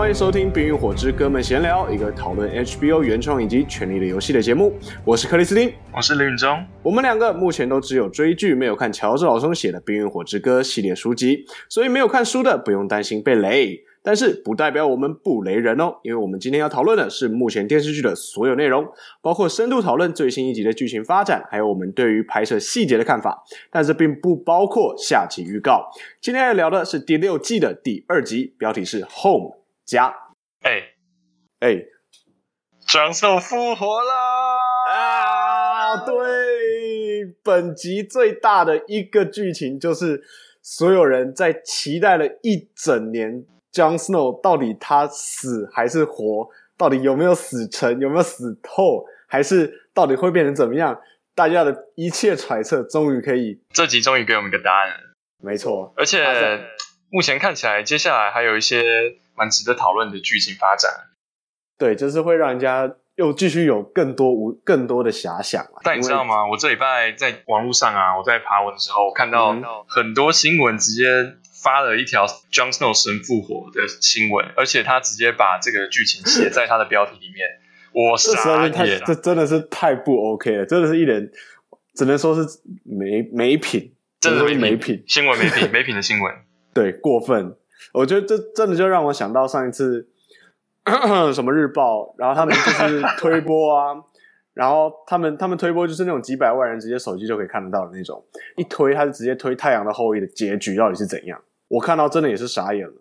欢迎收听《冰与火之歌们闲聊》，一个讨论 HBO 原创以及《权力的游戏》的节目。我是克里斯汀，我是林允中。我们两个目前都只有追剧，没有看乔治老松写的《冰与火之歌》系列书籍，所以没有看书的不用担心被雷。但是不代表我们不雷人哦，因为我们今天要讨论的是目前电视剧的所有内容，包括深度讨论最新一集的剧情发展，还有我们对于拍摄细节的看法。但是并不包括下集预告。今天要聊的是第六季的第二集，标题是《Home 家》。哎哎，Jon Snow 复活了啊！对，本集最大的一个剧情就是所有人在期待了一整年。Jon Snow 到底他死还是活？到底有没有死成？有没有死透？还是到底会变成怎么样？大家的一切揣测终于可以，这集终于给我们一个答案了。没错，而且目前看起来，接下来还有一些蛮值得讨论的剧情发展。对，就是会让人家又继续有更多无更多的遐想。但你知道吗？我这礼拜在网络上啊，我在爬文的时候看到很多新闻直接。发了一条 Jon Snow 神复活的新闻，而且他直接把这个剧情写在他的标题里面。我傻眼，这真的是太不 OK 了，真的是一点只能说是没没品，真的是没品，新闻没品，没品的新闻。对，过分。我觉得这真的就让我想到上一次 什么日报，然后他们就是推播啊，然后他们他们推播就是那种几百万人直接手机就可以看得到的那种，一推他就直接推《太阳的后裔》的结局到底是怎样。我看到真的也是傻眼了，《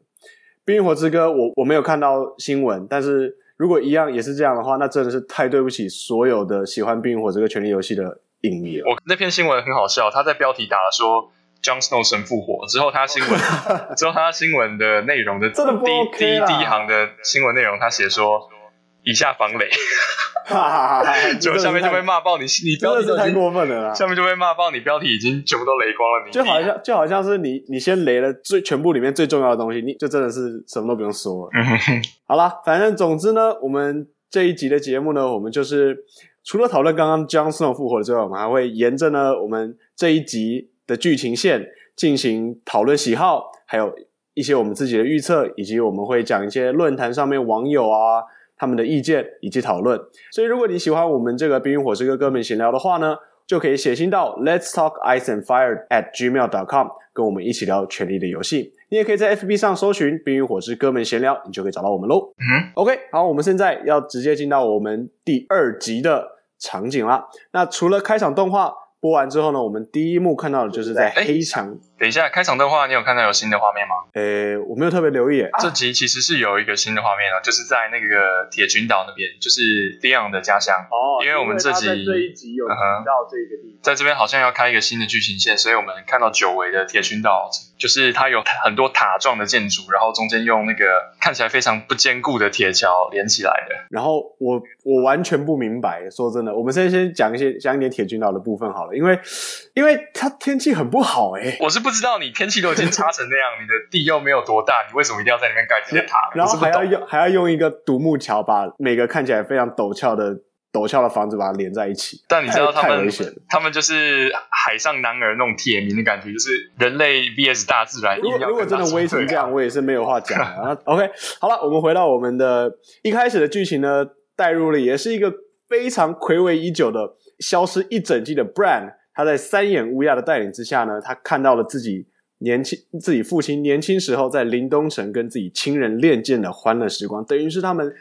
冰与火之歌》我我没有看到新闻，但是如果一样也是这样的话，那真的是太对不起所有的喜欢《冰与火这个》权力游戏的影迷了。我那篇新闻很好笑，他在标题打了说 “Jon Snow 神复活”，之后他新闻 之后他新闻的内容的第第一第一行的新闻内容，他写说。以下防雷，哈哈哈！就下面就被骂爆你，你标题真的是太过分了啦！下面就被骂爆你，标题已经全部都雷光了。你就好像就好像是你你先雷了最全部里面最重要的东西，你就真的是什么都不用说了。好啦，反正总之呢，我们这一集的节目呢，我们就是除了讨论刚刚 Jon Snow 复活之外，我们还会沿着呢我们这一集的剧情线进行讨论喜好，还有一些我们自己的预测，以及我们会讲一些论坛上面网友啊。他们的意见以及讨论，所以如果你喜欢我们这个《冰与火之歌》哥们闲聊的话呢，就可以写信到 Let's Talk Ice and Fire at gmail.com，跟我们一起聊《权力的游戏》。你也可以在 FB 上搜寻《冰与火之歌哥们闲聊》，你就可以找到我们喽。嗯，OK，好，我们现在要直接进到我们第二集的场景啦。那除了开场动画。播完之后呢，我们第一幕看到的就是在黑墙。等一下，开场动画你有看到有新的画面吗？诶，我没有特别留意。这集其实是有一个新的画面啊，就是在那个铁群岛那边，就是 Dion 的家乡。哦，因为我们这集这一集有提到这个地方，在这边好像要开一个新的剧情线，所以我们看到久违的铁群岛，就是它有很多塔状的建筑，然后中间用那个看起来非常不坚固的铁桥连起来的。然后我我完全不明白，说真的，我们先先讲一些讲一点铁群岛的部分好了。因为，因为它天气很不好哎、欸，我是不知道你天气都已经差成那样，你的地又没有多大，你为什么一定要在里面盖这些塔？然后还要用还要用一个独木桥把每个看起来非常陡峭的陡峭的房子把它连在一起。但你知道他们他们就是海上男儿那种铁民的感觉，就是人类 VS 大自然。如果如果真的威成这样，我也是没有话讲啊。OK，好了，我们回到我们的一开始的剧情呢，带入了也是一个非常睽违已久的消失一整季的 Bran。他在三眼乌鸦的带领之下呢，他看到了自己年轻、自己父亲年轻时候在林东城跟自己亲人练剑的欢乐时光，等于是他们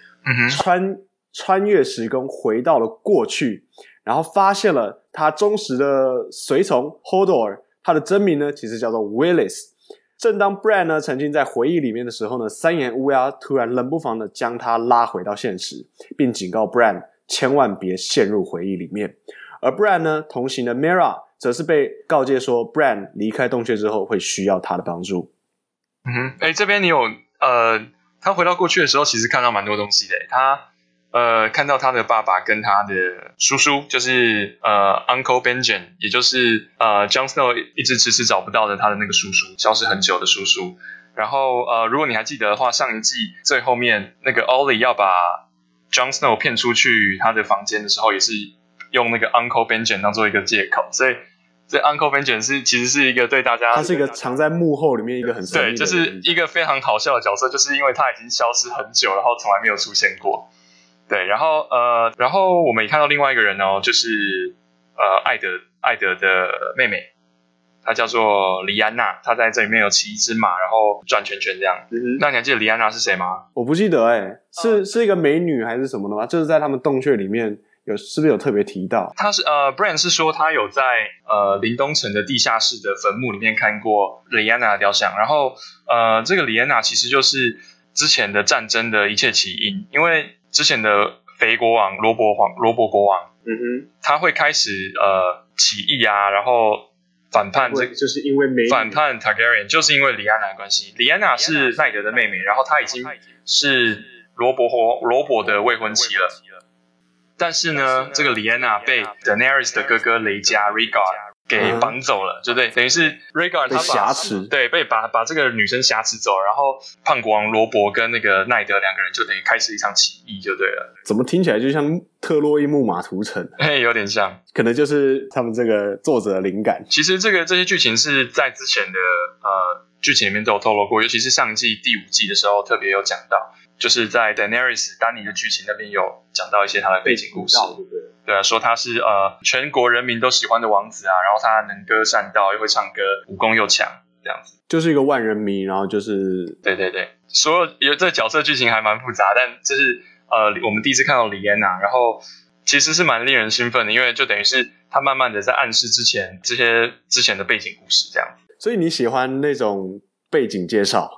穿、嗯、穿越时空回到了过去，然后发现了他忠实的随从 Hodor，他的真名呢其实叫做 Willis。正当 Bran 呢沉浸在回忆里面的时候呢，三眼乌鸦突然冷不防的将他拉回到现实，并警告 Bran 千万别陷入回忆里面。而 Bran 呢，同行的 Mira 则是被告诫说，Bran 离开洞穴之后会需要他的帮助。嗯哼，哎，这边你有呃，他回到过去的时候，其实看到蛮多东西的。他呃，看到他的爸爸跟他的叔叔，就是呃 Uncle Benjamin，也就是呃 John Snow 一直迟迟找不到的他的那个叔叔，消失很久的叔叔。然后呃，如果你还记得的话，上一季最后面那个 Ollie 要把 John Snow 骗出去他的房间的时候，也是。用那个 Uncle Benjamin 当做一个借口，所以这 Uncle Benjamin 是其实是一个对大家，他是一个藏在幕后里面一个很对，就是一个非常好笑的角色，就是因为他已经消失很久，然后从来没有出现过。对，然后呃，然后我们也看到另外一个人哦，就是呃，艾德艾德的妹妹，她叫做李安娜，她在这里面有骑一只马，然后转圈圈这样。嗯、那你还记得李安娜是谁吗？我不记得哎、欸，是是一个美女还是什么的吗？就是在他们洞穴里面有，是不是有特别提到？他是呃，Bran 是说他有在呃林东城的地下室的坟墓里面看过李安娜的雕像，然后呃，这个李安娜其实就是之前的战争的一切起因，因为。之前的肥国王罗伯皇罗伯国王，嗯哼，他会开始呃起义啊，然后反叛这，就是因为反叛 Targaryen，就是因为李安娜的关系。李安娜是奈德的妹妹，然后她已经是罗伯和罗伯的未婚妻了。但是呢，这个李安娜被 Daenerys 的哥哥雷加 Rhaegar 给绑走了，对不对？等于是 Rhaegar 他把对被把把这个女生挟持走，然后胖国王罗伯跟那个奈德两个人就等于开始一场起义，就对了。怎么听起来就像特洛伊木马屠城？嘿，有点像，可能就是他们这个作者的灵感。其实这个这些剧情是在之前的呃剧情里面都有透露过，尤其是上季第五季的时候特别有讲到。就是在 Daenerys 丹尼的剧情那边有讲到一些他的背景故事，对对，对。啊，说他是呃全国人民都喜欢的王子啊，然后他能歌善道，又会唱歌，武功又强，这样子，就是一个万人迷，然后就是对对对，所有有这角色剧情还蛮复杂，但就是呃我们第一次看到李安娜，然后其实是蛮令人兴奋的，因为就等于是他慢慢的在暗示之前这些之前的背景故事这样子，所以你喜欢那种背景介绍？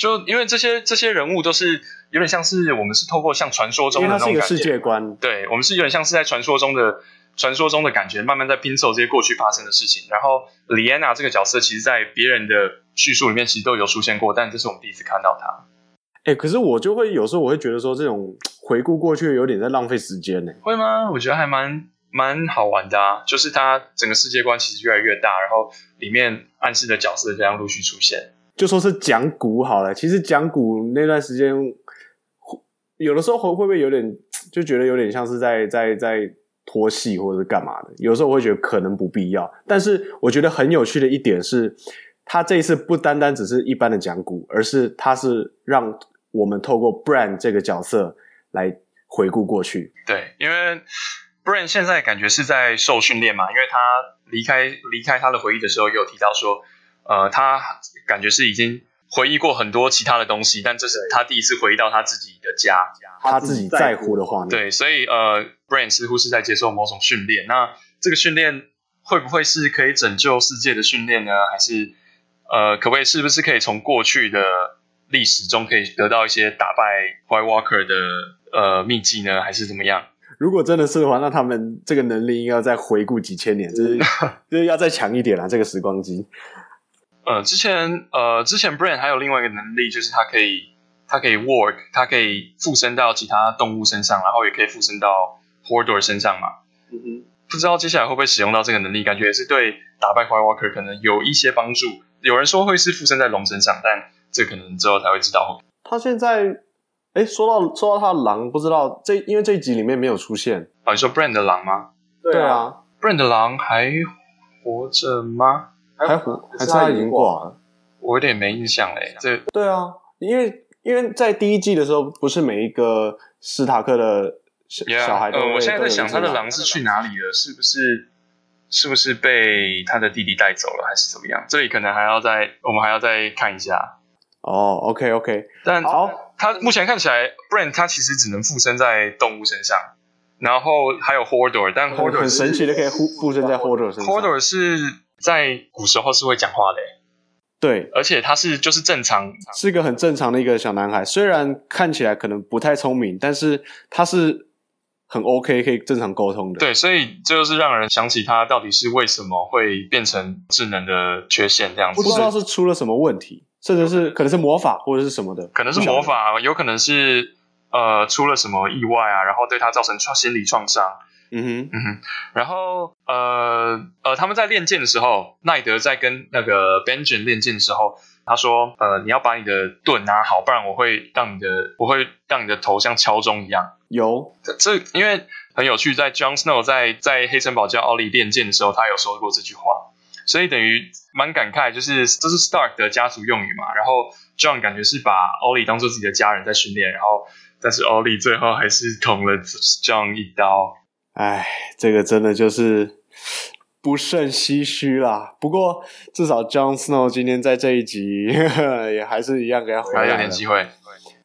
就因为这些这些人物都是。有点像是我们是透过像传说中的那种感觉，世界观。对，我们是有点像是在传说中的传说中的感觉，慢慢在拼凑这些过去发生的事情。然后，李安娜这个角色，其实，在别人的叙述里面，其实都有出现过，但这是我们第一次看到她。哎、欸，可是我就会有时候我会觉得说，这种回顾过去有点在浪费时间呢。会吗？我觉得还蛮蛮好玩的啊，就是它整个世界观其实越来越大，然后里面暗示的角色这样陆续出现。就说是讲古好了，其实讲古那段时间。有的时候会会不会有点就觉得有点像是在在在拖戏或者是干嘛的？有时候我会觉得可能不必要。但是我觉得很有趣的一点是，他这一次不单单只是一般的讲古，而是他是让我们透过 Bran 这个角色来回顾过去。对，因为 Bran 现在感觉是在受训练嘛，因为他离开离开他的回忆的时候，也有提到说，呃，他感觉是已经。回忆过很多其他的东西，但这是他第一次回忆到他自己的家，他自己在乎的画面。对，所以呃，Brain 似乎是在接受某种训练。那这个训练会不会是可以拯救世界的训练呢？还是呃，可不可以是不是可以从过去的历史中可以得到一些打败 White Walker 的呃秘籍呢？还是怎么样？如果真的是的话，那他们这个能力应该要再回顾几千年，就是 就是要再强一点啦，这个时光机。呃，之前呃，之前 Bran 还有另外一个能力，就是它可以，它可以 work，它可以附身到其他动物身上，然后也可以附身到 Hordor 身上嘛。嗯哼，不知道接下来会不会使用到这个能力，感觉也是对打败 White Walker 可能有一些帮助。有人说会是附身在龙身上，但这可能之后才会知道。他现在，哎，说到说到他的狼，不知道这因为这一集里面没有出现。啊，你说 Bran 的狼吗？对啊，Bran 的狼还活着吗？还活，还是他已经挂了？我有点没印象嘞。这对啊，因为因为在第一季的时候，不是每一个斯塔克的小、yeah, 小孩都、呃……我现在在想，他的狼是去哪里了？是不是是不是被他的弟弟带走了，还是怎么样？这里可能还要再，我们还要再看一下。哦、oh,，OK OK，但好，他目前看起来，Bran 他其实只能附身在动物身上，然后还有 Hodor，但 Hodor 很神奇的可以附附身在 Hodor 身上。Hodor 是。在古时候是会讲话的，对，而且他是就是正常，是一个很正常的一个小男孩。虽然看起来可能不太聪明，但是他是很 OK，可以正常沟通的。对，所以这就是让人想起他到底是为什么会变成智能的缺陷这样子。不知道是出了什么问题，甚至是可能是魔法或者是什么的，可能是魔法，有可能是呃出了什么意外啊，然后对他造成创心理创伤。嗯哼，嗯哼，然后呃呃，他们在练剑的时候，奈德在跟那个 Benjamin 练剑的时候，他说：“呃，你要把你的盾拿好，不然我会让你的，我会让你的头像敲钟一样。”有这，这因为很有趣，在 John Snow 在在黑城堡教奥利练剑的时候，他有说过这句话。所以等于蛮感慨，就是这是 Stark 的家族用语嘛。然后 John 感觉是把 Ollie 当做自己的家人在训练，然后但是 Ollie 最后还是捅了 John 一刀。哎，这个真的就是不胜唏嘘啦。不过至少 Jon Snow 今天在这一集呵呵 也还是一样给他回来了，还有点机会。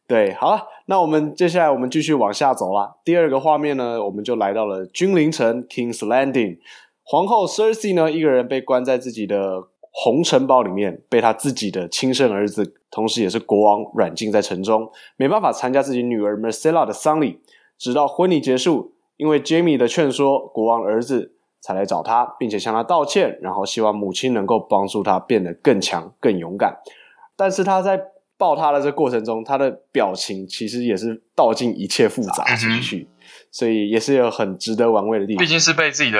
对，好了，那我们接下来我们继续往下走啦。第二个画面呢，我们就来到了君临城 King's Landing。皇后 Cersei 呢，一个人被关在自己的红城堡里面，被他自己的亲生儿子，同时也是国王软禁在城中，没办法参加自己女儿 Marcella 的丧礼。直到婚礼结束，因为 Jaime 的劝说，国王儿子才来找他，并且向他道歉，然后希望母亲能够帮助他变得更强、更勇敢。但是他在抱他的这过程中，他的表情其实也是道尽一切复杂情绪，嗯、所以也是有很值得玩味的地方。毕竟是被自己的。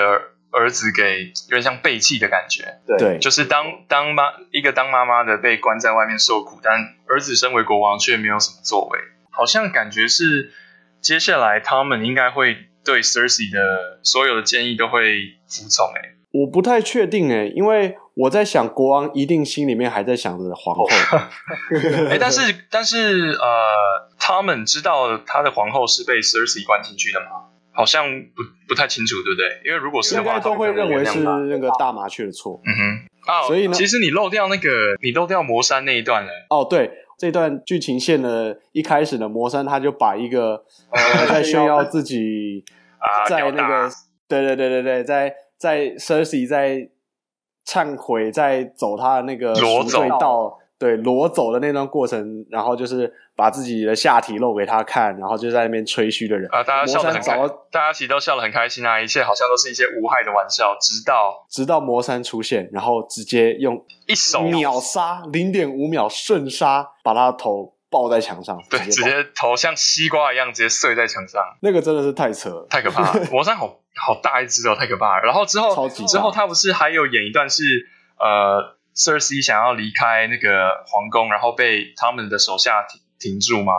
儿子给有点像背弃的感觉，对，就是当当妈一个当妈妈的被关在外面受苦，但儿子身为国王却没有什么作为，好像感觉是接下来他们应该会对 Cersei 的所有的建议都会服从。哎，我不太确定哎，因为我在想国王一定心里面还在想着皇后，哎，但是但是呃，他们知道他的皇后是被 Cersei 关进去的吗？好像不不太清楚，对不对？因为如果是的话，都会认为是那个大麻雀的错。嗯哼，啊，所以呢，其实你漏掉那个，你漏掉魔山那一段了。哦，对，这段剧情线呢，一开始呢，魔山他就把一个 呃在炫耀自己 在那个，对对对对对，在在 Cersei 在忏悔，在走他的那个赎罪道。对，裸走的那段过程，然后就是把自己的下体露给他看，然后就在那边吹嘘的人啊，大家笑得很开，大家其实都笑得很开心啊，一切好像都是一些无害的玩笑，直到直到魔山出现，然后直接用一手秒杀零点五秒瞬杀，把他的头抱在墙上，对，直接头像西瓜一样直接碎在墙上，那个真的是太扯了，太可怕了，魔山好好大一只哦，太可怕了。然后之后之后他不是还有演一段是呃。Cersei 想要离开那个皇宫，然后被他们的手下停停住吗？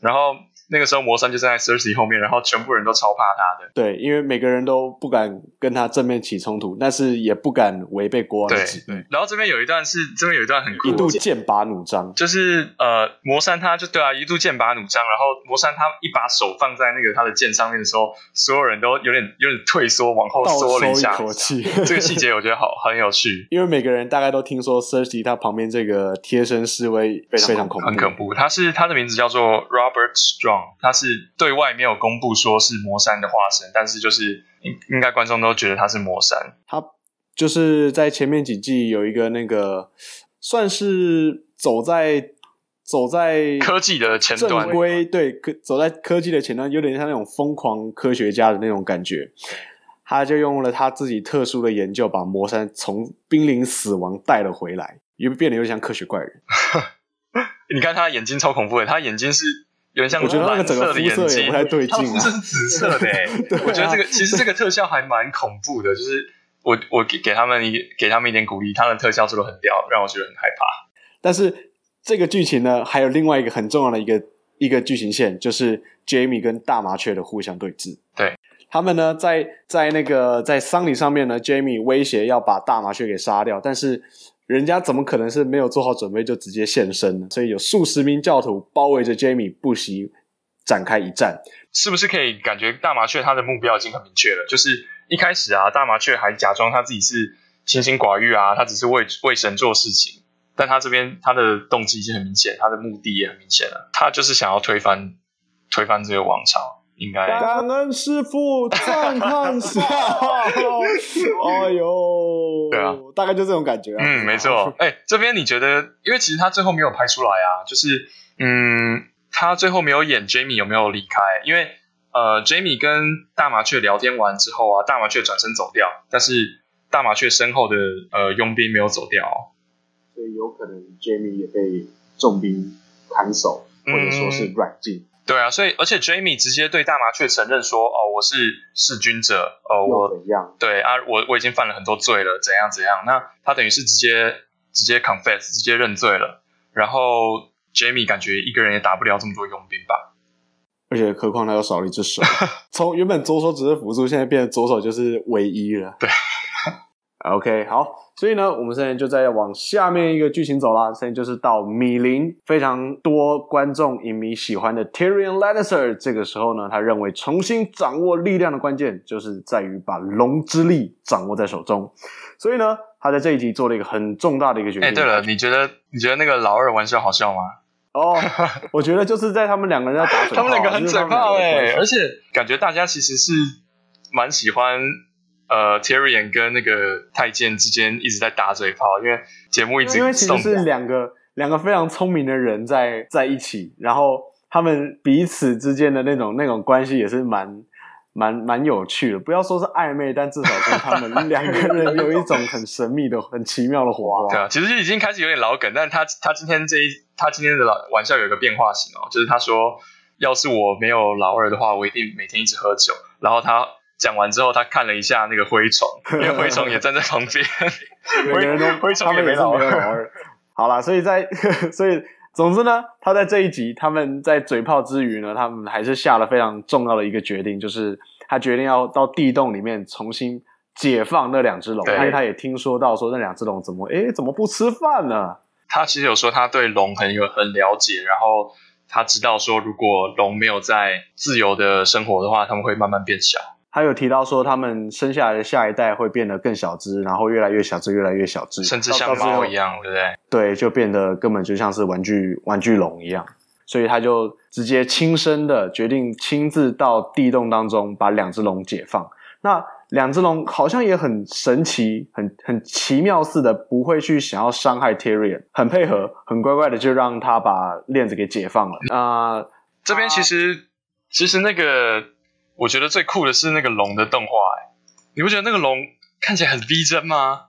然后。那个时候，魔山就站在 Cersei 后面，然后全部人都超怕他的。对，因为每个人都不敢跟他正面起冲突，但是也不敢违背国王的旨意。对，然后这边有一段是，这边有一段很酷，一度剑拔弩张，就是呃，魔山他就对啊，一度剑拔弩张，然后魔山他一把手放在那个他的剑上面的时候，所有人都有点有点退缩，往后缩了一下，一口气。这个细节我觉得好很有趣，因为每个人大概都听说 Cersei 他旁边这个贴身侍卫非常非常恐怖，很恐怖。他是他的名字叫做 Robert Strong，他是。对外没有公布说是魔山的化身，但是就是应应该观众都觉得他是魔山。他就是在前面几季有一个那个算是走在走在科技的前端，正规对科走在科技的前端，有点像那种疯狂科学家的那种感觉。他就用了他自己特殊的研究，把魔山从濒临死亡带了回来，又变得有点像科学怪人。你看他眼睛超恐怖的，他眼睛是。有点像我觉得那个整个肤色也不太对劲，它是紫色的 我觉得这个其实这个特效还蛮恐怖的，就是我我给给他们一给他们一点鼓励，他们的特效做的很屌，让我觉得很害怕。但是这个剧情呢，还有另外一个很重要的一个一个剧情线，就是 Jaime 跟大麻雀的互相对峙。对，他们呢在在那个在丧礼上面呢，Jaime 威胁要把大麻雀给杀掉，但是。人家怎么可能是没有做好准备就直接现身呢？所以有数十名教徒包围着 Jaime，不惜展开一战。是不是可以感觉大麻雀他的目标已经很明确了？就是一开始啊，大麻雀还假装他自己是清心寡欲啊，他只是为为神做事情。但他这边他的动机已经很明显，他的目的也很明显了，他就是想要推翻推翻这个王朝。应该感恩师傅赞叹下，哎呦，对啊，大概就这种感觉啊。嗯，没错。哎、欸，这边你觉得，因为其实他最后没有拍出来啊，就是嗯，他最后没有演 Jaime 有没有离开？因为呃，Jaime 跟大麻雀聊天完之后啊，大麻雀转身走掉，但是大麻雀身后的呃佣兵没有走掉，所以有可能 Jaime 也被重兵砍手，或者说是软禁。嗯对啊，所以而且 Jaime 直接对大麻雀承认说：“哦，我是弑君者，哦，我怎样？对啊，我我已经犯了很多罪了，怎样怎样？那他等于是直接直接 confess，直接认罪了。然后 Jaime 感觉一个人也打不了这么多佣兵吧？而且何况他又少了一只手，从原本左手只是辅助，现在变成左手就是唯一了。对，OK，好，所以呢，我们现在就在往下面一个剧情走啦。现在就是到米林非常多观众影迷喜欢的 Tyrion Lannister。这个时候呢，他认为重新掌握力量的关键就是在于把龙之力掌握在手中。所以呢，他在这一集做了一个很重大的一个决定。哎，对了，你觉得你觉得那个老二玩笑好笑吗？哦，我觉得就是在他们两个人要打嘴炮，他们两个很嘴炮哎，而且感觉大家其实是蛮喜欢。呃，Tyrion 跟那个太监之间一直在打嘴炮，因为节目一直因为其实是两个两个非常聪明的人在在一起，然后他们彼此之间的那种那种关系也是蛮蛮蛮有趣的。不要说是暧昧，但至少是他们 两个人有一种很神秘的、很奇妙的火花。对啊，其实已经开始有点老梗，但他他今天这一他今天的老玩笑有一个变化型哦，就是他说，要是我没有老二的话，我一定每天一直喝酒，然后他。讲完之后，他看了一下那个蛔虫，因为蛔虫也站在旁边。每个人都 蛔虫也没老二。好啦，所以在所以总之呢，他在这一集，他们在嘴炮之余呢，他们还是下了非常重要的一个决定，就是他决定要到地洞里面重新解放那两只龙，因为他也听说到说那两只龙怎么诶怎么不吃饭呢？他其实有说他对龙很有很了解，然后他知道说如果龙没有在自由的生活的话，他们会慢慢变小。他有提到说，他们生下来的下一代会变得更小只，然后越来越小只，越来越小只，甚至像猫一样，对不对？对，就变得根本就像是玩具玩具龙一样。所以他就直接亲身的决定亲自到地洞当中把两只龙解放。那两只龙好像也很神奇，很很奇妙似的，不会去想要伤害 Tyrion，很配合，很乖乖的就让他把链子给解放了。啊、呃，这边其实其实那个。我觉得最酷的是那个龙的动画，哎，你不觉得那个龙看起来很逼真吗？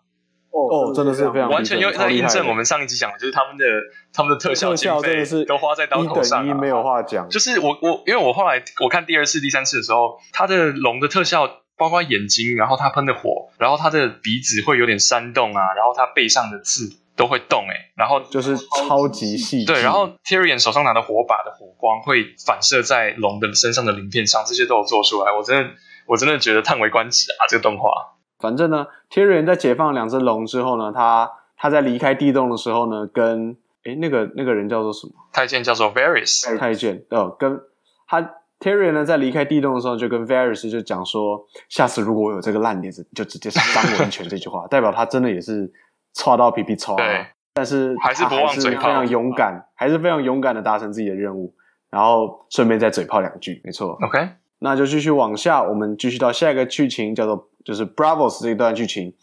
哦，真的是非常完全又在印证我们上一集讲的，就是他们的他们的特效经费都花在刀口上，一等一没有话讲。就是我我因为我后来我看第二次、第三次的时候，它的龙的特效，包括眼睛，然后它喷的火，然后它的鼻子会有点煽动啊，然后它背上的刺。都会动诶，然后就是超级细。对，然后 Tyrion 手上拿的火把的火光会反射在龙的身上的鳞片上，这些都有做出来。我真的，我真的觉得叹为观止啊！这个动画。反正呢，Tyrion 在解放两只龙之后呢，他他在离开地洞的时候呢，跟诶那个那个人叫做什么？太监叫做 Varys。太监哦，跟他 Tyrion 呢在离开地洞的时候，就跟 Varys 就讲说，下次如果我有这个烂点子，就直接伤我一拳。这句话代表他真的也是。剉到皮皮剉，对，但是他还是非常勇敢，还是非常勇敢的达成自己的任务，然后顺便再嘴炮两句，没错。OK，那就继续往下，我们继续到下一个剧情，叫做就是 Braavos 这一段剧情。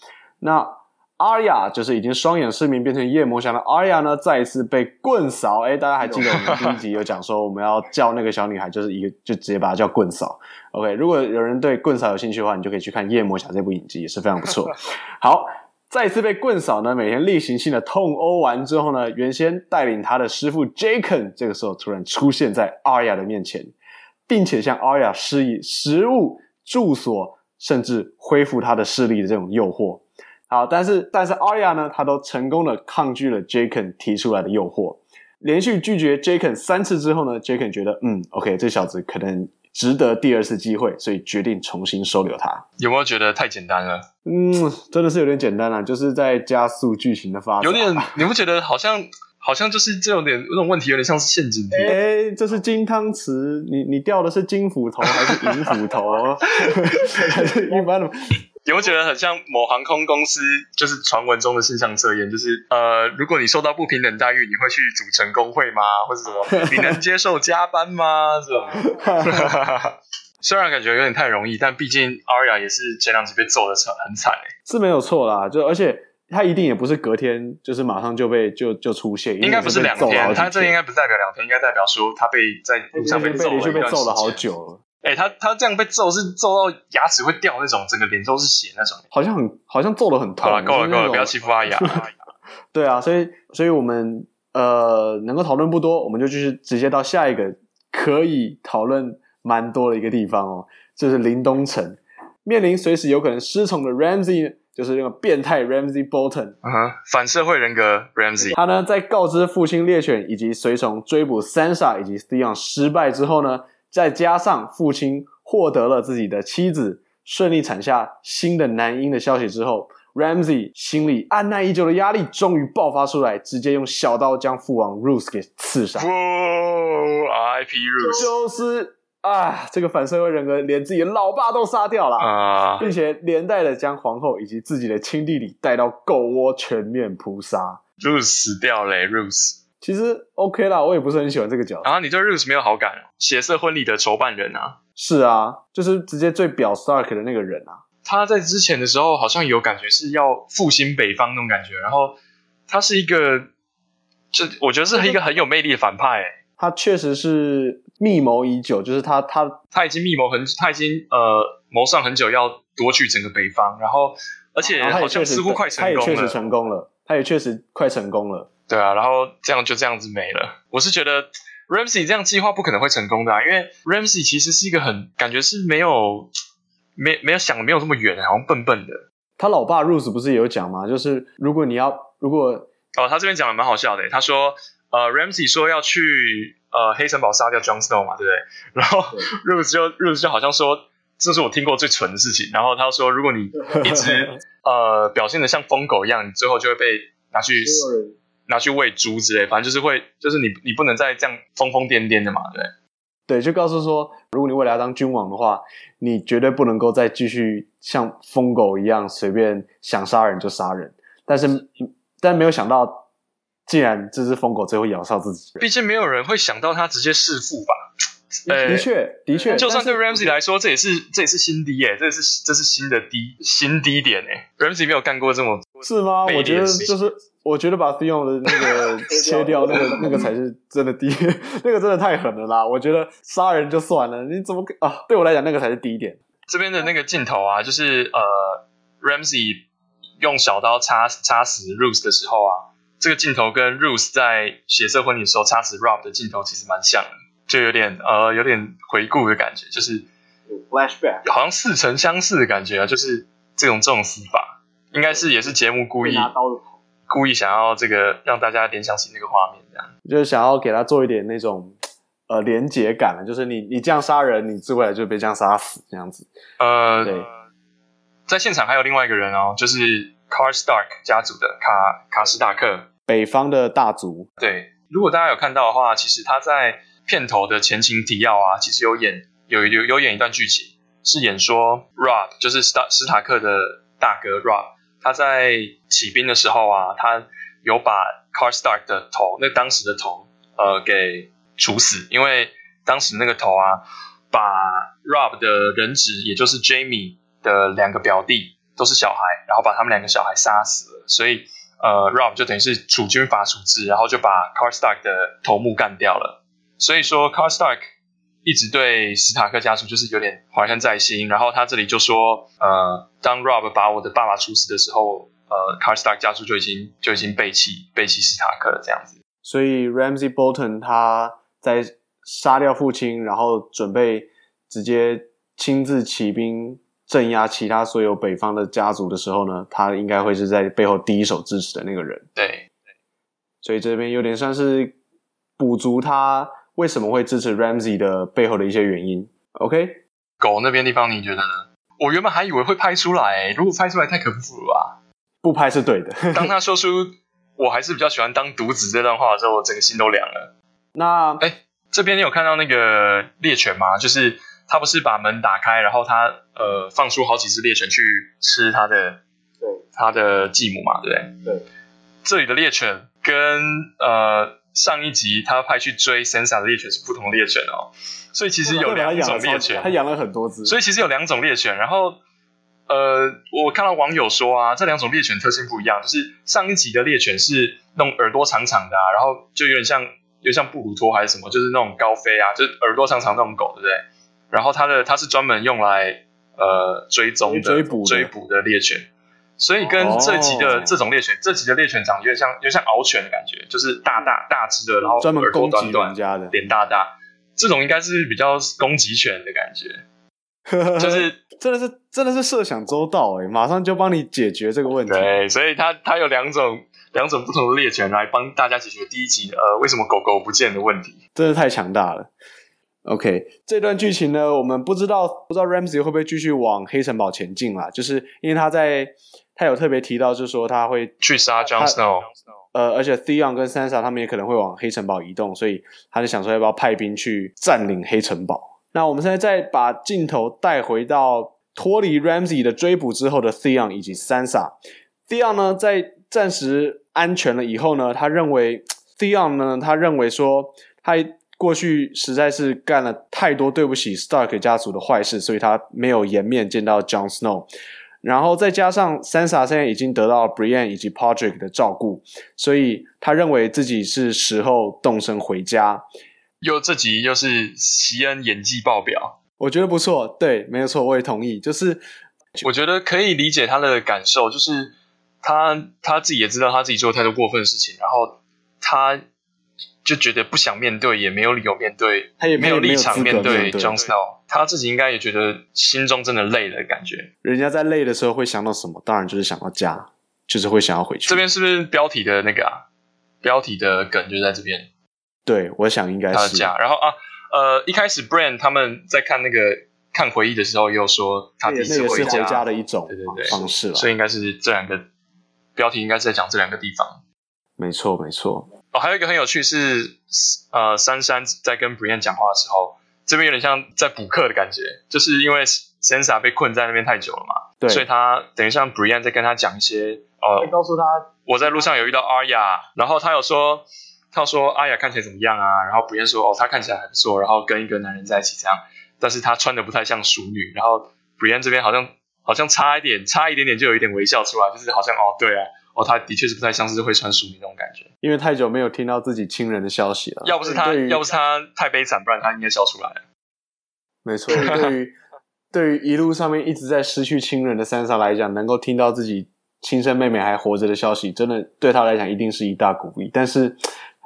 那 Arya 就是已经双眼失明变成夜魔侠的 Arya 呢，再一次被棍扫。哎，大家还记得我们第一集有讲说，我们要叫那个小女孩，就是一个就直接把她叫棍扫。OK，如果有人对棍扫有兴趣的话，你就可以去看夜魔侠这部影集，也是非常不错。好。再次被棍扫呢，每天例行性的痛殴完之后呢，原先带领他的师傅 Jaqen 这个时候突然出现在 Arya 的面前，并且向 Arya 施以食物、住所，甚至恢复他的视力的这种诱惑。好，但是但是 Arya 呢，他都成功的抗拒了 Jaqen 提出来的诱惑，连续拒绝 Jaqen 三次之后呢，Jaqen 觉得嗯，OK，这小子可能。值得第二次机会，所以决定重新收留他。有没有觉得太简单了？嗯，真的是有点简单了，就是在加速剧情的发展。有点，你不觉得好像好像就是这种点这种问题，有点像是陷阱题？哎、欸，这是金汤匙，你你掉的是金斧头还是银斧头？还是一般的？有没有觉得很像某航空公司，就是传闻中的性向测验？就是呃，如果你受到不平等待遇，你会去组成工会吗？或者什么？你能接受加班吗？这种。虽然感觉有点太容易，但毕竟 Arya 也是前两集被揍的惨很惨诶，是没有错啦。就而且他一定也不是隔天，就是马上就被就就出现，应该不是两天。他这应该不代表两天，应该代表说他被在路上被揍了，就被揍了好久了。哎、欸，他他这样被揍是揍到牙齿会掉那种，整个脸都是血那种，好像很好像揍得很痛。好了，够了够了，不要欺负 阿雅。对啊，所以所以我们呃能够讨论不多，我们就继续直接到下一个可以讨论蛮多的一个地方哦，就是林东城面临随时有可能失宠的 Ramsey 就是那个变态 Ramsey Bolton，嗯哼，反社会人格 Ramsey。他呢在告知父亲猎犬以及随从追捕 Sansa 以及 Theon 失败之后呢。再加上父亲获得了自己的妻子顺利产下新的男婴的消息之后，Ramsey 心里按耐已久的压力终于爆发出来，直接用小刀将父王 Ruth 给刺杀。哇，R.I.P. Ruth，就是啊，这个反社会人格连自己的老爸都杀掉了啊，并且连带的将皇后以及自己的亲弟弟带到狗窝全面扑杀。Ruth 死掉嘞，Ruth。其实 OK 啦，我也不是很喜欢这个角色。啊，你对 Ruth 没有好感？血色婚礼的筹办人啊？是啊，就是直接最表 Stark 的那个人啊。他在之前的时候好像有感觉是要复兴北方那种感觉，然后他是一个，就我觉得是一个很有魅力的反派、欸。他确实是密谋已久，就是他他他已经密谋很，他已经呃谋算很久要夺取整个北方，然后而且好像似乎快成功了，他也确实成功了，他也确实快成功了。对啊，然后这样就这样子没了。我是觉得 Ramsey 这样计划不可能会成功的、啊，因为 Ramsey 其实是一个很感觉是没有。没没有想的没有这么远，好像笨笨的。他老爸 Ruth 不是也有讲吗？就是如果你要，如果哦，他这边讲的蛮好笑的。他说，呃，Ramsey 说要去呃黑城堡杀掉 Jon Snow 嘛，对不对？然后 Ruth 就 Ruth 就好像说，这是我听过最蠢的事情。然后他说，如果你一直 呃表现的像疯狗一样，你最后就会被拿去拿去喂猪之类，反正就是会，就是你你不能再这样疯疯癫癫的嘛，对。对，就告诉说，如果你未来要当君王的话，你绝对不能够再继续像疯狗一样随便想杀人就杀人。但是，但没有想到，竟然这只疯狗最后咬伤自己，毕竟没有人会想到他直接弑父吧？的确，的确，就算对 Ramsey 来说，这也是这也是新低诶，这是这是新的低新低点诶。Ramsey 没有干过这么是吗？我觉得就是。我觉得把 Theon 的那个 切掉，那个那个才是真的低，那个真的太狠了啦！我觉得杀人就算了，你怎么啊？对我来讲，那个才是低点。这边的那个镜头啊，就是呃，Ramsey 用小刀插插死 Rose 的时候啊，这个镜头跟 Rose 在血色婚礼的时候插死 Robb 的镜头其实蛮像的，就有点呃有点回顾的感觉，就是 flashback，好像似曾相识的感觉啊，就是这种这种死法，应该是也是节目故意。故意想要这个让大家联想起那个画面，这样就是想要给他做一点那种呃连结感，就是你你这样杀人，你自未来就被这样杀死这样子。呃，对，在现场还有另外一个人哦，就是 Car Stark 家族的卡卡斯达克，北方的大族。对，如果大家有看到的话，其实他在片头的前情提要啊，其实有演有有有演一段剧情，是演说 Rob 就是史塔史塔克的大哥 Rob，。他在起兵的时候啊，他有把 Car Stark 的头，那当时的头，呃，给处死，因为当时那个头啊，把 Rob 的人质，也就是 Jamie 的两个表弟都是小孩，然后把他们两个小孩杀死了，所以呃 Rob 就等于是处军阀处置，然后就把 Car Stark 的头目干掉了，所以说 Car Stark。一直对斯塔克家族就是有点怀恨在心，然后他这里就说，呃，当 Robb 把我的爸爸处死的时候，呃，Car Stark 家族就已经就已经背弃背弃斯塔克了这样子。所以 Ramsey Bolton 他在杀掉父亲，然后准备直接亲自起兵镇压其他所有北方的家族的时候呢，他应该会是在背后第一手支持的那个人。对，对，所以这边有点算是补足他。为什么会支持 Ramsey 的背后的一些原因？OK，狗那边地方你觉得呢？我原本还以为会拍出来，如果拍出来太可怖了吧？不拍是对的。当他说出我还是比较喜欢当独子这段话的时候，我整个心都凉了。那哎，这边你有看到那个猎犬吗？就是他不是把门打开，然后他呃放出好几只猎犬去吃他的对他的继母嘛，对不对？对，这里的猎犬跟呃。上一集他派去追 Sansa 的猎犬是不同猎犬哦，所以其实有两种猎犬，他养了很多只，所以其实有两种猎犬。然后，呃，我看到网友说啊，这两种猎犬特性不一样，就是上一集的猎犬是那种耳朵长长的，啊，然后就有点像，有点像布鲁托还是什么，就是那种高飞啊，就是耳朵长长那种狗，对不对？然后它的它是专门用来呃追踪的追捕追捕的猎犬。所以跟这集的这种猎犬，哦、这集的猎犬长得有点像，有点像獒犬的感觉，就是大大大只的，然后专门耳朵短短，的。脸大大，这种应该是比较攻击犬的感觉，就是真的是真的是设想周到哎，马上就帮你解决这个问题。对，所以它它有两种两种不同的猎犬来帮大家解决第一集呃为什么狗狗不见的问题，真的太强大了。OK，这段剧情呢，我们不知道不知道 Ramsey 会不会继续往黑城堡前进啦，就是因为他在他有特别提到，就是说他会去杀 Jon Snow，呃，而且 Theon 跟 Sansa 他们也可能会往黑城堡移动，所以他就想说要不要派兵去占领黑城堡。那我们现在再把镜头带回到脱离 Ramsey 的追捕之后的 Theon 以及 Sansa。Theon 呢，在暂时安全了以后呢，他认为 Theon 呢，他认为说他。过去实在是干了太多对不起 Stark 家族的坏事，所以他没有颜面见到 Jon Snow。然后再加上 Sansa 现在已经得到了 Brienne 以及 Podrick 的照顾，所以他认为自己是时候动身回家。又这集又是席恩演技爆表，我觉得不错。对，没有错，我也同意。就是我觉得可以理解他的感受，就是他他自己也知道他自己做了太多过分的事情，然后他。就觉得不想面对，也没有理由面对，他也没有立场面对 Jon Snow。他自己应该也觉得心中真的累了，感觉。人家在累的时候会想到什么？当然就是想到家，就是会想要回去。这边是不是标题的那个啊？标题的梗就在这边。对，我想应该是他的家。然后啊，呃，一开始 Brand 他们在看那个看回忆的时候，又说他第一次回家，回家的一种对对对方式了。所以应该是这两个标题，应该是在讲这两个地方。没错，没错。哦，还有一个很有趣是，呃，珊珊在跟 Brienne 讲话的时候，这边有点像在补课的感觉，就是因为 Sansa 被困在那边太久了嘛，对，所以他等于像 Brienne 在跟他讲一些，呃，告诉他我在路上有遇到 Arya，然后他有说，他说 Arya 看起来怎么样啊？然后 Brienne 说，哦，他看起来还不错，然后跟一个男人在一起这样，但是他穿的不太像淑女，然后 Brienne 这边好像好像差一点，差一点点就有一点微笑出来，就是好像哦，对啊。哦，他的确是不太像是会穿淑女那种感觉，因为太久没有听到自己亲人的消息了。要不是他，要不是他太悲惨，不然他应该笑出来了。没错，对于 对于一路上面一直在失去亲人的 Sansa 来讲，能够听到自己亲生妹妹还活着的消息，真的对他来讲一定是一大鼓励。但是，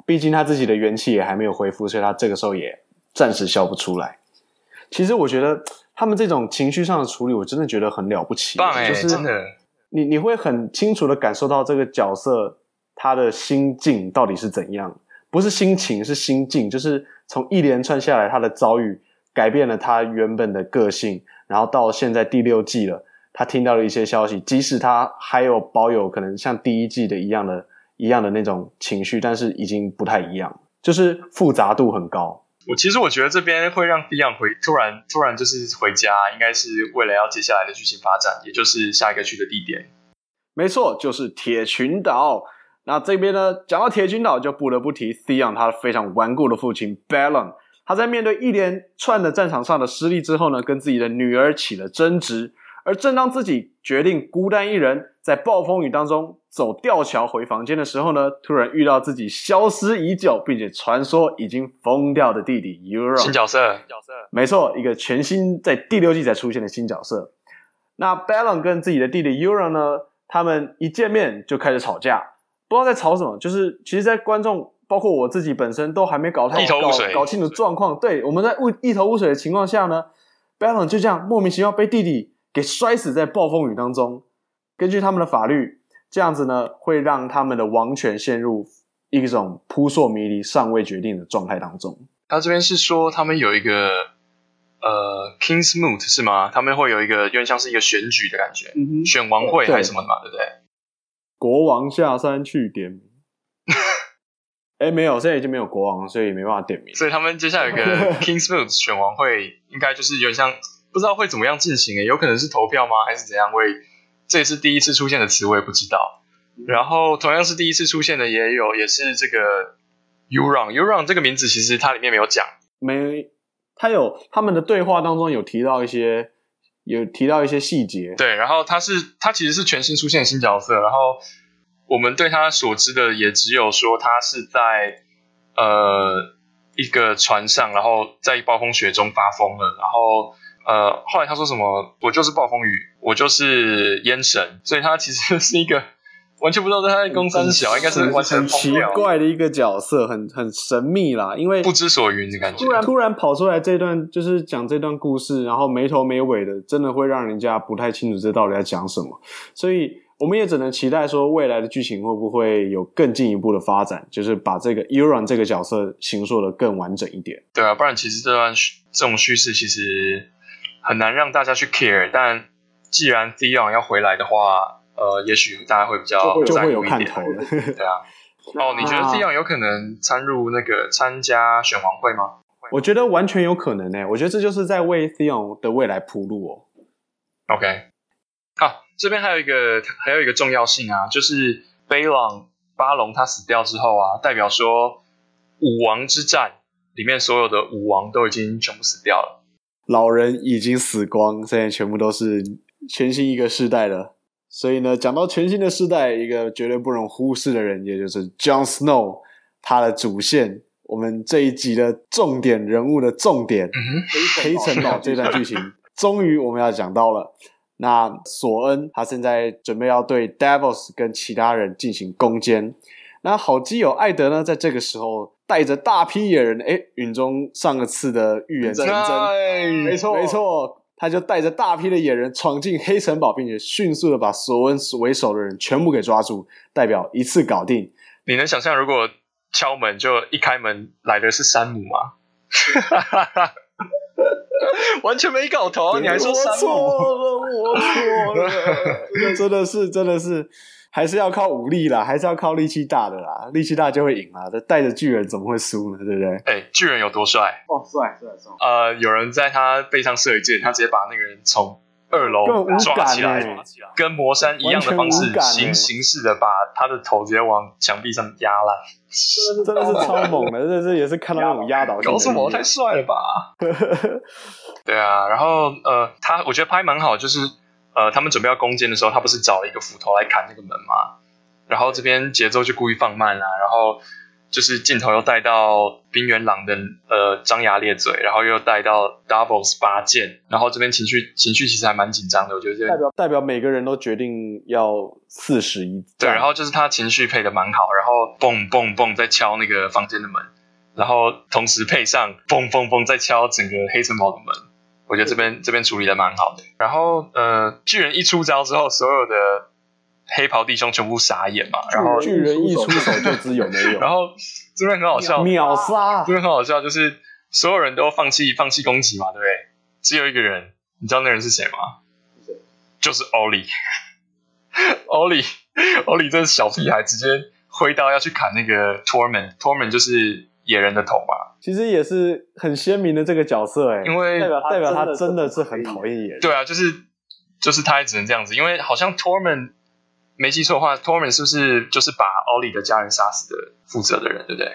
毕竟他自己的元气也还没有恢复，所以他这个时候也暂时笑不出来。其实，我觉得他们这种情绪上的处理，我真的觉得很了不起，棒欸，就是真的。你你会很清楚的感受到这个角色他的心境到底是怎样，不是心情，是心境，就是从一连串下来他的遭遇改变了他原本的个性，然后到现在第六季了，他听到了一些消息，即使他还有保有可能像第一季的一样的一样的那种情绪，但是已经不太一样，就是复杂度很高。我其实我觉得这边会让 Theon 回突然突然就是回家，应该是为了要接下来的剧情发展，也就是下一个去的地点。没错，就是铁群岛。那这边呢，讲到铁群岛，就不得不提 Theon 他非常顽固的父亲 Balon。他在面对一连串的战场上的失利之后呢，跟自己的女儿起了争执。而正当自己决定孤单一人在暴风雨当中走吊桥回房间的时候呢，突然遇到自己消失已久并且传说已经疯掉的弟弟 Euron。新角色，角色，没错，一个全新在第六季才出现的新角色。那 Balon 跟自己的弟弟 Euron 呢，他们一见面就开始吵架，不知道在吵什么。就是其实，在观众包括我自己本身都还没搞太一头雾水，搞，搞清楚状况。对，我们在雾一头雾水的情况下呢，Balon 就这样莫名其妙被弟弟。给摔死在暴风雨当中。根据他们的法律，这样子呢，会让他们的王权陷入一种扑朔迷离、尚未决定的状态当中。他这边是说，他们有一个呃，King's Moot 是吗？他们会有一个有点像是一个选举的感觉，嗯、哼选王会还是什么的嘛，对，对不对？国王下山去点名。哎，没有，现在已经没有国王，所以没办法点名。所以他们接下来有一个 King's Moot 选王会，应该就是有点像。不知道会怎么样进行诶，有可能是投票吗？还是怎样？为这也是第一次出现的词，我也不知道。然后同样是第一次出现的，也有也是这个 Euron。Euron 这个名字其实它里面没有讲，没，它有他们的对话当中有提到一些，有提到一些细节。对，然后他是他其实是全新出现的新角色，然后我们对他所知的也只有说他是在呃一个船上，然后在暴风雪中发疯了，然后。呃，后来他说什么？我就是暴风雨，我就是烟神，所以他其实 是一个完全不知道他在公三小，应该是完全很奇怪的一个角色，很很神秘啦，因为不知所云的感觉。突然突然跑出来这段，就是讲这段故事，然后没头没尾的，真的会让人家不太清楚这到底在讲什么。所以我们也只能期待说未来的剧情会不会有更进一步的发展，就是把这个 Euron 这个角色形塑的更完整一点。对啊，不然其实这段这种叙事其实很难让大家去 care。但既然 Theon 要回来的话，呃，也许大家会比较就会有看头了。对啊。哦，你觉得 Theon 有可能参入那个参加选王会吗？我觉得完全有可能诶。我觉得这就是在为 Theon 的未来铺路哦。OK。好，这边还有一个还有一个重要性啊，就是贝朗巴隆他死掉之后啊，代表说武王之战里面所有的武王都已经全部死掉了，老人已经死光，现在全部都是全新一个世代了。所以呢，讲到全新的世代，一个绝对不容忽视的人，也就是 Jon Snow，他的主线，我们这一集的重点人物的重点，嗯、黑城堡这段剧情，终于我们要讲到了。那索恩他现在准备要对 Davos 跟其他人进行攻坚。那好基友艾德呢，在这个时候带着大批野人，诶，云中上个次的预言成真，没错。没错，他就带着大批的野人闯进黑城堡，并且迅速的把索恩为首的人全部给抓住，代表一次搞定。你能想象如果敲门就一开门来的是山姆吗？完全没搞头，你还说错了，我错了，真的是，真的是，还是要靠武力啦，还是要靠力气大的啦，力气大就会赢啦。这带着巨人怎么会输呢？对不对？哎、欸，巨人有多帅？哦，帅帅帅！呃，有人在他背上射一箭，他直接把那个人从二楼抓起来，抓起来，跟魔山一样的方式，形形式的把他的头直接往墙壁上压烂。真的是超猛的，这这也是看到那种压倒性。高斯摩太帅了吧？对啊，然后呃，他我觉得拍蛮好，就是呃，他们准备要攻坚的时候，他不是找了一个斧头来砍那个门吗？然后这边节奏就故意放慢了，然后。就是镜头又带到冰原狼的呃张牙咧嘴，然后又带到 doubles 拔剑，然后这边情绪情绪其实还蛮紧张的，我觉得这代表代表每个人都决定要四十一对，然后就是他情绪配的蛮好，然后蹦蹦蹦在敲那个房间的门，然后同时配上蹦蹦蹦在敲整个黑城堡的门，我觉得这边这边处理的蛮好的。然后呃巨人一出招之后，所有的。黑袍弟兄全部傻眼嘛，然后巨人一出手就知有没有，然后这边很好笑，秒杀，这边很好笑，就是所有人都放弃放弃攻击嘛，对不对？只有一个人，你知道那人是谁吗？是谁？就是 Ollie，Ollie，Ollie 这小屁孩直接挥刀要去砍那个 Torment，Torment 就是野人的头嘛。其实也是很鲜明的这个角色哎，因为代表代表他真的是很讨厌野人。对啊，就是就是他也只能这样子，因为好像 Torment。没记错的话，Torment 是不是就是把 Ollie 的家人杀死的负责的人，对不对？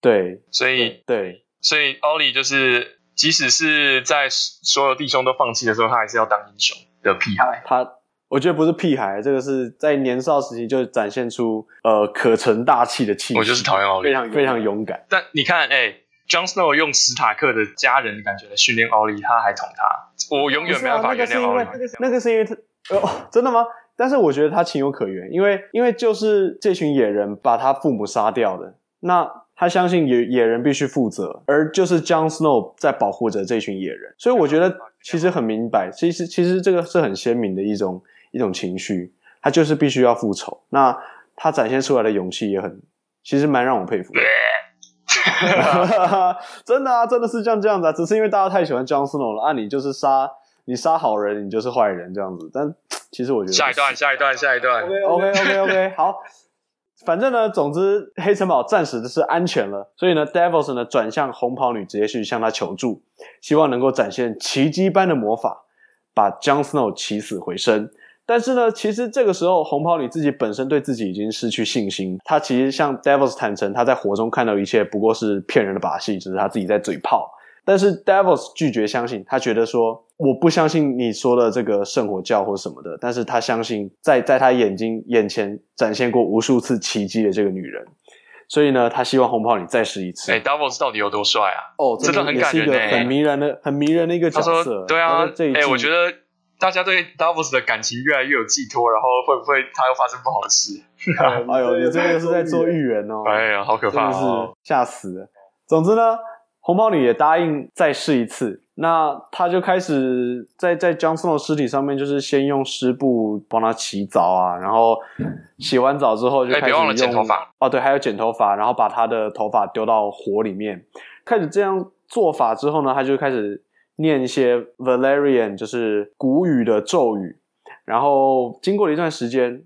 对，所以对，所以 Ollie 就是，即使是在所有弟兄都放弃的时候，他还是要当英雄的屁孩。他，我觉得不是屁孩，这个是在年少时期就展现出呃可成大器的气势。我就是讨厌 Ollie，非常非常勇敢。但你看，哎，Jon Snow 用史塔克的家人感觉来训练 Ollie，他还捅他，我永远没办法原谅 Ollie。那个是因为他，哦，真的吗？但是我觉得他情有可原，因为因为就是这群野人把他父母杀掉的，那他相信野野人必须负责，而就是 Jon Snow 在保护着这群野人，所以我觉得其实很明白，其实其实这个是很鲜明的一种一种情绪，他就是必须要复仇，那他展现出来的勇气也很，其实蛮让我佩服的，真的啊，真的是这样这样子啊，只是因为大家太喜欢 Jon Snow 了，啊，你就是杀你杀好人，你就是坏人这样子，但。其实我觉得下一段，下一段，下一段。OK，OK，OK，好。反正呢，总之黑城堡暂时的是安全了，所以呢，Devils 呢转向红袍女，直接去向她求助，希望能够展现奇迹般的魔法，把 Jon Snow 起死回生。但是呢，其实这个时候红袍女自己本身对自己已经失去信心，她其实向 Devils 坦诚，她在火中看到一切不过是骗人的把戏，只是她自己在嘴炮。但是 Devils 拒绝相信，他觉得说，我不相信你说的这个圣火教或什么的，但是他相信在在他眼睛眼前展现过无数次奇迹的这个女人，所以呢，他希望红袍女再试一次。哎，Davos 到底有多帅啊？哦，真的很感人，欸，很迷人的，很迷人的一个角色。他说对啊，哎，我觉得大家对 Davos 的感情越来越有寄托，然后会不会他又发生不好的事？哎呦，你这个是在做预言哦！哎呀，好可怕哦，吓死了。总之呢。红袍女也答应再试一次。那他就开始在在 Jon Snow 的尸体上面，就是先用湿布帮他洗澡啊，然后洗完澡之后就开始用，别忘了剪头发哦，对，还有剪头发，然后把他的头发丢到火里面，开始这样做法之后呢，他就开始念一些 Valerian，就是古语的咒语，然后经过了一段时间，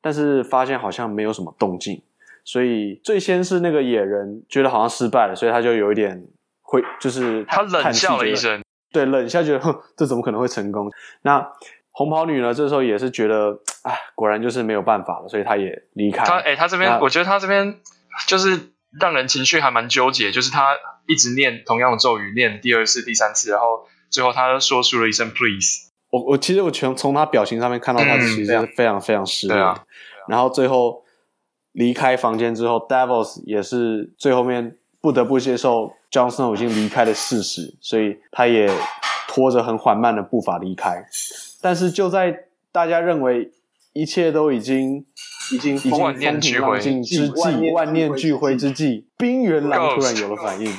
但是发现好像没有什么动静，所以最先是那个野人觉得好像失败了，所以他就有一点。会就是他冷笑了一声，对，冷笑觉得哼，这怎么可能会成功？那红袍女呢？这时候也是觉得，哎，果然就是没有办法了，所以她也离开。他哎，他这边，我觉得他这边就是让人情绪还蛮纠结，就是他一直念同样的咒语，念第二次、第三次，然后最后他说出了一声 “please”。我我其实我全从他表情上面看到他其实非常非常失落。然后最后离开房间之后，Devils 也是最后面不得不接受。Johnson 已经离开的事实，所以他也拖着很缓慢的步伐离开。但是就在大家认为一切都已经已经已经风平浪静之际，万念俱灰之际，冰原狼突然有了反应。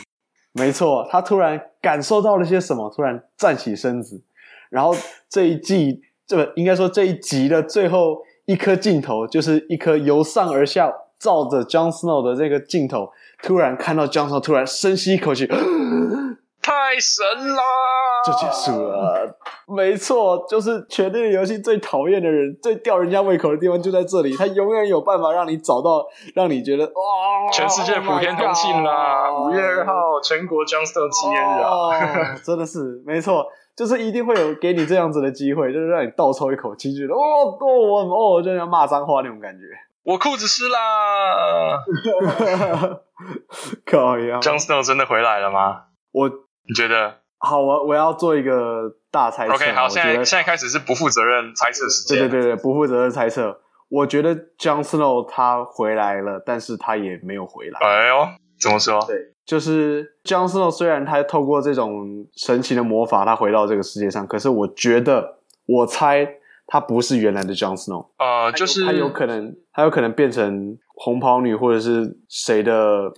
没错，他突然感受到了些什么，突然站起身子。然后这一季，这个应该说这一集的最后一颗镜头，就是一颗由上而下照着 Jon Snow 的这个镜头。突然看到 Jon Snow，突然深吸一口气，太神啦，就结束了。没错，就是《权力的游戏》最讨厌的人，最吊人家胃口的地方就在这里。他永远有办法让你找到，让你觉得哇，全世界普天同庆啦！五月二号，全国 Jon Snow 纪念日啊！真的是没错，就是一定会有给你这样子的机会，就是让你倒抽一口气，觉得哦，哦，我哦，就像骂脏话那种感觉。我裤子湿啦！靠呀！Jon Snow 真的回来了吗？我你觉得？好，我我要做一个大猜测。OK，好，现在现在开始是不负责任猜测时间。对对对对，不负责任猜测。我觉得 Jon Snow 他回来了，但是他也没有回来。哎呦，怎么说？对，就是 Jon Snow 虽然他透过这种神奇的魔法，他回到这个世界上，可是我觉得，我猜。他不是原来的 Jon Snow，呃，就是他有可能，他有可能变成红袍女或者是谁的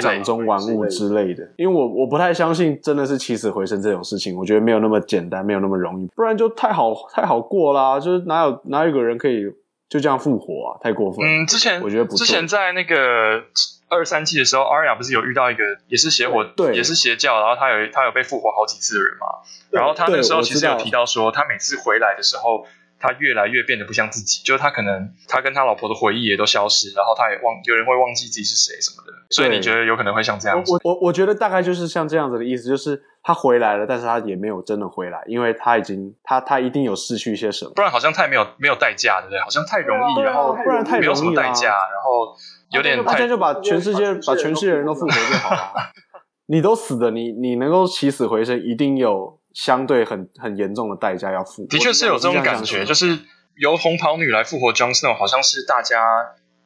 掌中玩物之类的。因为我我不太相信真的是起死回生这种事情，我觉得没有那么简单，没有那么容易，不然就太好太好过啦。就是哪有哪有个人可以就这样复活啊？太过分。嗯，之前我觉得不，之前在那个二三季的时候，Arya 不是有遇到一个也是邪火，对，也是邪教，然后他有他有被复活好几次的人嘛。然后他那时候其实有提到说，他每次回来的时候。他越来越变得不像自己，就是他可能他跟他老婆的回忆也都消失，然后他也忘，有人会忘记自己是谁什么的，所以你觉得有可能会像这样子？我我我觉得大概就是像这样子的意思，就是他回来了，但是他也没有真的回来，因为他已经他他一定有失去一些什么，不然好像太没有没有代价，对不对？好像太容易，然后不然太没有什么代价，然后有点大家就把全世界把全世界人都复活就好了，你都死的，你你能够起死回生，一定有。相对很很严重的代价要付，的确是有这种感觉，就是由红袍女来复活 Jon Snow，好像是大家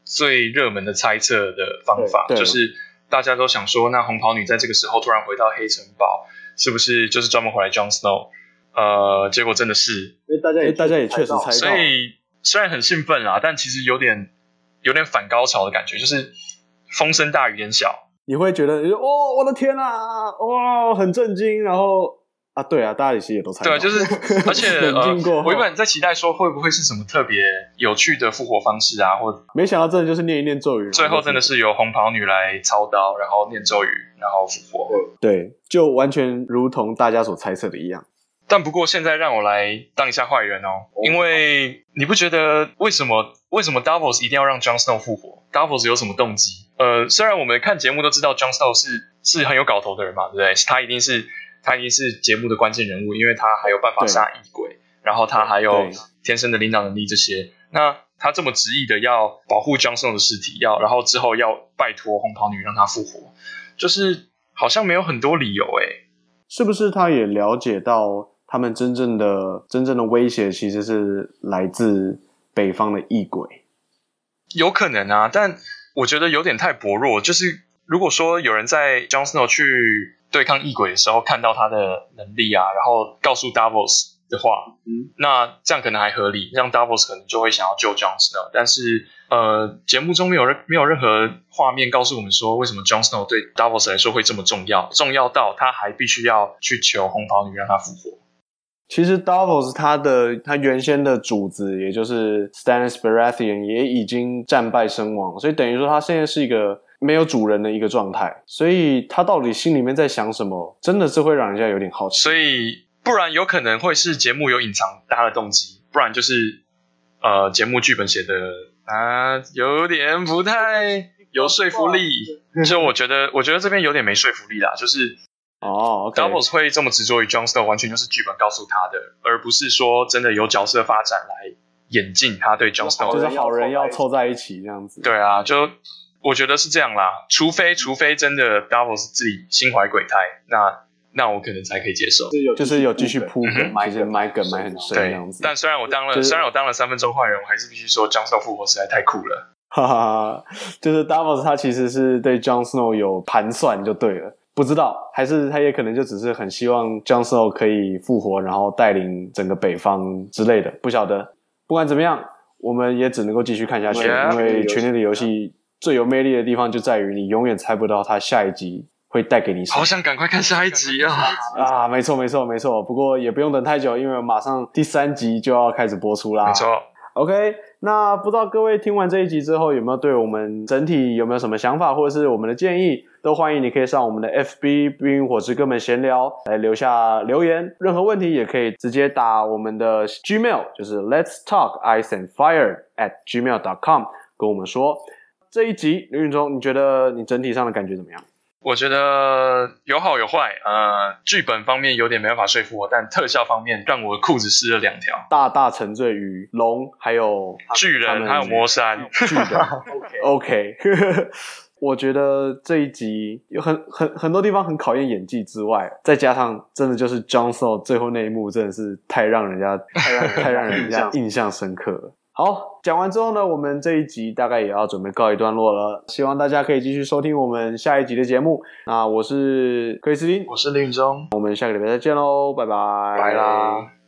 最热门的猜测的方法，就是大家都想说，那红袍女在这个时候突然回到黑城堡，是不是就是专门回来 Jon Snow？呃，结果真的是，因为大家也大家也确实猜到，所以虽然很兴奋啦，但其实有点有点反高潮的感觉，就是风声大雨点小，你会觉得，哦，我的天啊，哇、哦，很震惊，然后。啊，对啊，大家其实也都猜对啊，就是，而且呃，我原本在期待说会不会是什么特别有趣的复活方式啊，或没想到真的就是念一念咒语，最后真的是由红袍女来操刀，然后念咒语，然后复活。对，就完全如同大家所猜测的一样。但不过现在让我来当一下坏人哦，因为你不觉得为什么为什么 Davos 一定要让 Jon Snow 复活？Davos 有什么动机？呃，虽然我们看节目都知道 Jon Snow 是是很有搞头的人嘛，对不对？他一定是。他已经是节目的关键人物，因为他还有办法杀异鬼，然后他还有天生的领导能力这些。那他这么执意的要保护 Jon Snow 的尸体，要然后之后要拜托红袍女让他复活，就是好像没有很多理由诶。是不是他也了解到他们真正的真正的威胁其实是来自北方的异鬼？有可能啊，但我觉得有点太薄弱。就是如果说有人在 Jon Snow 去。对抗异鬼的时候，看到他的能力啊，然后告诉 Davos 的话，嗯，那这样可能还合理，让 Davos 可能就会想要救 Jon Snow，但是呃，节目中没有任没有任何画面告诉我们说为什么 Jon Snow 对 Davos 来说会这么重要，重要到他还必须要去求红袍女让他复活。其实 Davos 他的他原先的主子，也就是 Stannis Baratheon 也已经战败身亡，所以等于说他现在是一个没有主人的一个状态，所以他到底心里面在想什么，真的是会让人家有点好奇。所以不然有可能会是节目有隐藏他的动机，不然就是呃节目剧本写的啊有点不太有说服力，所以我觉得我觉得这边有点没说服力啦，就是。哦、okay. 会这么执着于 John Snow，完全就是剧本告诉他的，而不是说真的有角色发展来演进他对 Jon Snow。就是好人要凑在一起这样子。对啊，就我觉得是这样啦。除非除非真的 Davos 自己心怀鬼胎，那那我可能才可以接受。就是有继续铺梗，就是埋梗埋很深这样子。但虽然我当了，就是、虽然我当了三分钟坏人，我还是必须说 Jon Snow 复活实在太酷了。哈哈哈，就是 Davos 他其实是对 Jon Snow 有盘算就对了。不知道，还是他也可能就只是很希望 Jon Snow 可以复活，然后带领整个北方之类的，不晓得。不管怎么样，我们也只能够继续看下去因为《权力的游戏》最有魅力的地方就在于你永远猜不到他下一集会带给你什么。好想赶快看下一集啊！啊，没错没错没错，不过也不用等太久，因为马上第三集就要开始播出啦。没错。OK，那不知道各位听完这一集之后，有没有对我们整体有没有什么想法，或者是我们的建议，都欢迎你可以上我们的 FB 冰与火之歌们闲聊来留下留言。任何问题也可以直接打我们的 Gmail，就是 Let's Talk Ice and Fire at Gmail.com 跟我们说。这一集刘允中，你觉得你整体上的感觉怎么样？我觉得有好有坏，呃，剧本方面有点没办法说服我，但特效方面让我的裤子湿了两条。大大沉醉于龙，还有巨人，还有魔山。巨人，OK，OK。我觉得这一集有很很很多地方很考验演技之外，再加上真的就是 John Snow 最后那一幕，真的是太让人家太让 太让人家印象深刻了。好，讲完之后呢，我们这一集大概也要准备告一段落了。希望大家可以继续收听我们下一集的节目。那我是克里斯汀，我是林宇中，我们下个礼拜再见喽，拜拜，拜啦。